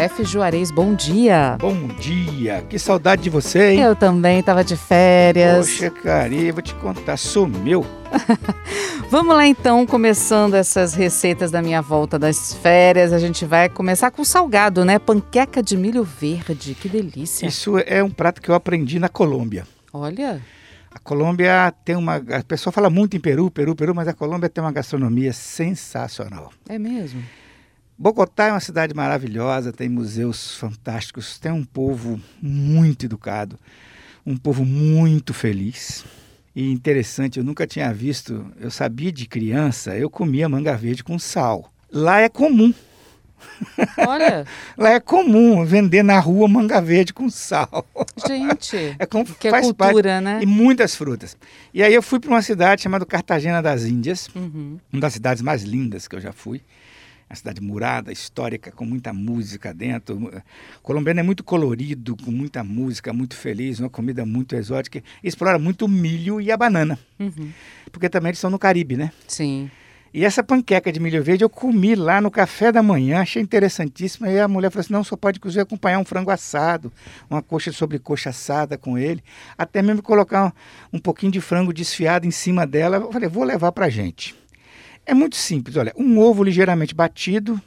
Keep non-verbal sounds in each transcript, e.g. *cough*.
Chefe Juarez, bom dia. Bom dia, que saudade de você, hein? Eu também estava de férias. Poxa, cara, eu vou te contar, sumiu. *laughs* Vamos lá então, começando essas receitas da minha volta das férias. A gente vai começar com salgado, né? Panqueca de milho verde, que delícia. Isso é um prato que eu aprendi na Colômbia. Olha. A Colômbia tem uma. A pessoa fala muito em Peru, Peru, Peru, mas a Colômbia tem uma gastronomia sensacional. É mesmo. Bogotá é uma cidade maravilhosa, tem museus fantásticos, tem um povo muito educado, um povo muito feliz. E interessante, eu nunca tinha visto, eu sabia de criança, eu comia manga verde com sal. Lá é comum. Olha. *laughs* Lá é comum vender na rua manga verde com sal. Gente, é como que é faz cultura, parte, né? E muitas frutas. E aí eu fui para uma cidade chamada Cartagena das Índias, Uhum. uma das cidades mais lindas que eu já fui. Uma cidade murada, histórica, com muita música dentro. O colombiano é muito colorido, com muita música, muito feliz, uma comida muito exótica. E explora muito o milho e a banana, Uhum. porque também eles estão no Caribe, né? Sim. E essa panqueca de milho verde eu comi lá no café da manhã, achei interessantíssima. E a mulher falou assim: não, só pode inclusive acompanhar um frango assado, uma coxa sobre coxa assada com ele, até mesmo colocar um, um pouquinho de frango desfiado em cima dela. Eu falei: vou levar pra gente. É muito simples, olha, um ovo ligeiramente batido,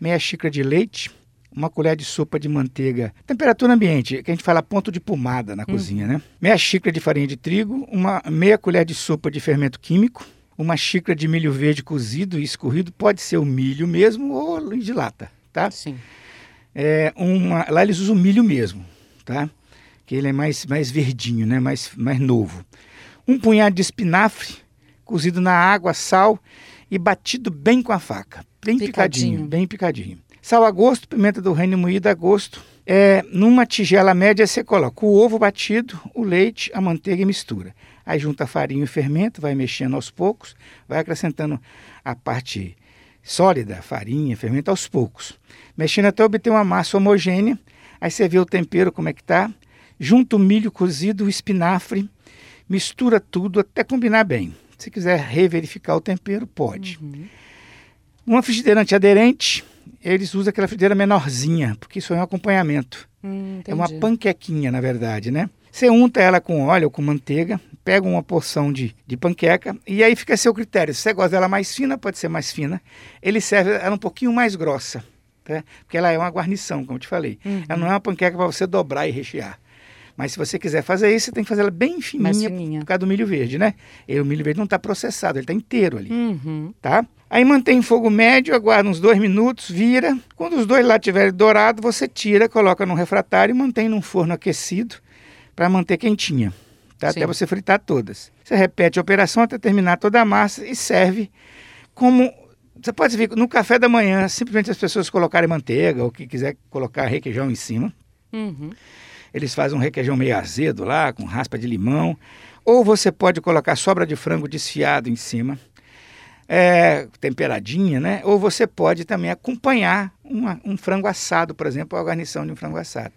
meia xícara de leite, uma colher de sopa de manteiga, temperatura ambiente, que a gente fala ponto de pomada na cozinha, né? Meia xícara de farinha de trigo, uma meia colher de sopa de fermento químico, uma xícara de milho verde cozido e escorrido, pode ser o milho mesmo ou de lata, tá? Sim. É uma, lá eles usam milho mesmo, tá? Que ele é mais, mais verdinho, né? Mais, mais novo. Um punhado de espinafre cozido na água, sal e batido bem com a faca, bem picadinho, Picadinho. bem picadinho. Sal a gosto, pimenta do reino moída a gosto. É, numa tigela média você coloca o ovo batido, o leite, a manteiga e mistura. Aí junta a farinha e o fermento, vai mexendo aos poucos, vai acrescentando a parte sólida, farinha, fermento aos poucos. Mexendo até obter uma massa homogênea. Aí você vê o tempero como é que tá. Junta o milho cozido, o espinafre, mistura tudo até combinar bem. Se quiser reverificar o tempero, pode. Uhum. Uma frigideira antiaderente, eles usam aquela frigideira menorzinha, porque isso é um acompanhamento. Hum, É uma panquequinha, na verdade, né? Você unta ela com óleo ou com manteiga, pega uma porção de, de panqueca e aí fica a seu critério. Se você gosta dela mais fina, pode ser mais fina. Ele serve ela um pouquinho mais grossa, tá? porque ela é uma guarnição, como eu te falei. Uhum. Ela não é uma panqueca para você dobrar e rechear. Mas se você quiser fazer isso, você tem que fazer ela bem fininha, fininha. por causa do milho verde, né? E o milho verde não está processado, ele está inteiro ali Uhum. tá? Aí mantém em fogo médio, aguarda uns dois minutos, vira. Quando os dois lá estiverem dourados, você tira, coloca num refratário e mantém num forno aquecido para manter quentinha, tá? Sim. até você fritar todas. Você repete a operação até terminar toda a massa e serve como você pode ver no café da manhã, simplesmente as pessoas colocarem manteiga ou que quiser colocar requeijão em cima. Uhum. Eles fazem um requeijão meio azedo lá, com raspa de limão. Ou você pode colocar sobra de frango desfiado em cima, é, temperadinha, né? Ou você pode também acompanhar uma- um frango assado, por exemplo, a guarnição de um frango assado.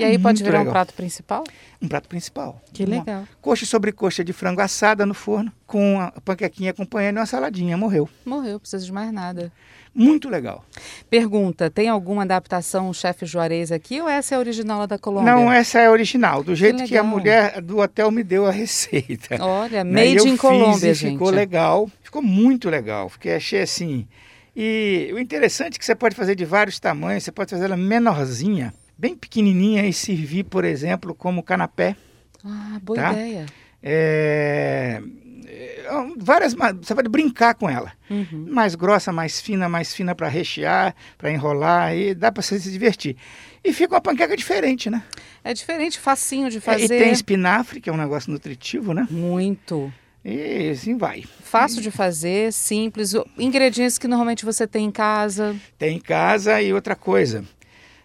E aí pode muito virar um legal. prato principal? Um prato principal. Que Uma legal. Coxa sobre coxa de frango assada no forno, com a panquequinha acompanhando e uma saladinha. Morreu. Morreu, precisa de mais nada. Muito legal. Pergunta: tem alguma adaptação chefe Juarez aqui ou essa é a original da Colômbia? Não, essa é a original, do jeito que, a legal. mulher do hotel me deu a *laughs* receita. Olha, Né? Made eu in Colômbia, gente. Ficou legal, ficou muito legal. Fiquei, achei assim. E o interessante é que você pode fazer de vários tamanhos, você pode fazer ela menorzinha, bem pequenininha e servir, por exemplo, como canapé. Ah, boa Tá? ideia. É, é, várias, você pode brincar com ela. Uhum. Mais grossa, mais fina, mais fina para rechear, para enrolar, e dá para você se divertir. E fica uma panqueca diferente, né? É diferente, facinho de É, fazer. E tem espinafre, que é um negócio nutritivo, né? Muito. E assim vai. Fácil de fazer, simples. Ingredientes que normalmente você tem em casa. tem em casa e outra coisa.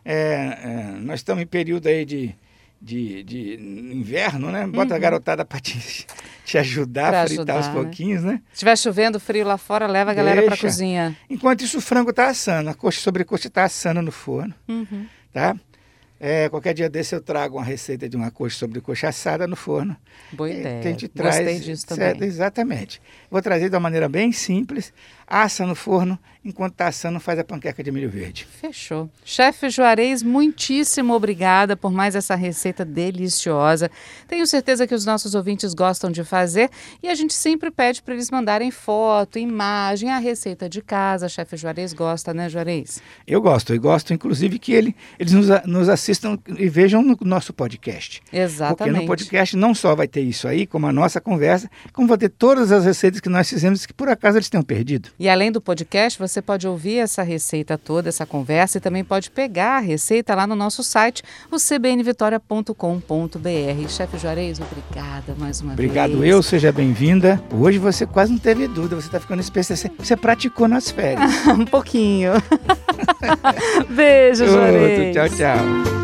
É, é, nós estamos em período aí de, de, de inverno, né? Bota uhum. a garotada para te, *laughs* te ajudar pra a fritar ajudar, aos né? pouquinhos, né? Se estiver chovendo frio lá fora, leva a galera para cozinha. Enquanto isso, o frango está assando, a coxa sobre coxa está assando no forno, uhum. tá? É, qualquer dia desse eu trago uma receita de uma coxa sobre coxa assada no forno. Boa ideia. A gente traz, Gostei disso também. Certo, exatamente. Vou trazer de uma maneira bem simples, assa no forno, enquanto está assando faz a panqueca de milho verde. Fechou. Chefe Juarez, muitíssimo obrigada por mais essa receita deliciosa. Tenho certeza que os nossos ouvintes gostam de fazer e a gente sempre pede para eles mandarem foto, imagem, a receita de casa. Chefe Juarez gosta, né, Juarez? Eu gosto, e gosto inclusive que ele, eles nos, nos assistam e vejam no nosso podcast. Exatamente. Porque no podcast não só vai ter isso aí, como a nossa conversa, como vai ter todas as receitas que nós fizemos que por acaso eles tenham perdido. E além do podcast, você pode ouvir essa receita toda, essa conversa, e também pode pegar a receita lá no nosso site, o cbnvitoria.com.br. Chefe Juarez, obrigada mais uma Obrigado vez. Obrigado eu, seja bem-vinda. Hoje você quase não teve dúvida, você está ficando especial. Você praticou nas férias. *laughs* um pouquinho. *laughs* Beijo, Juarez. Tchau, tchau.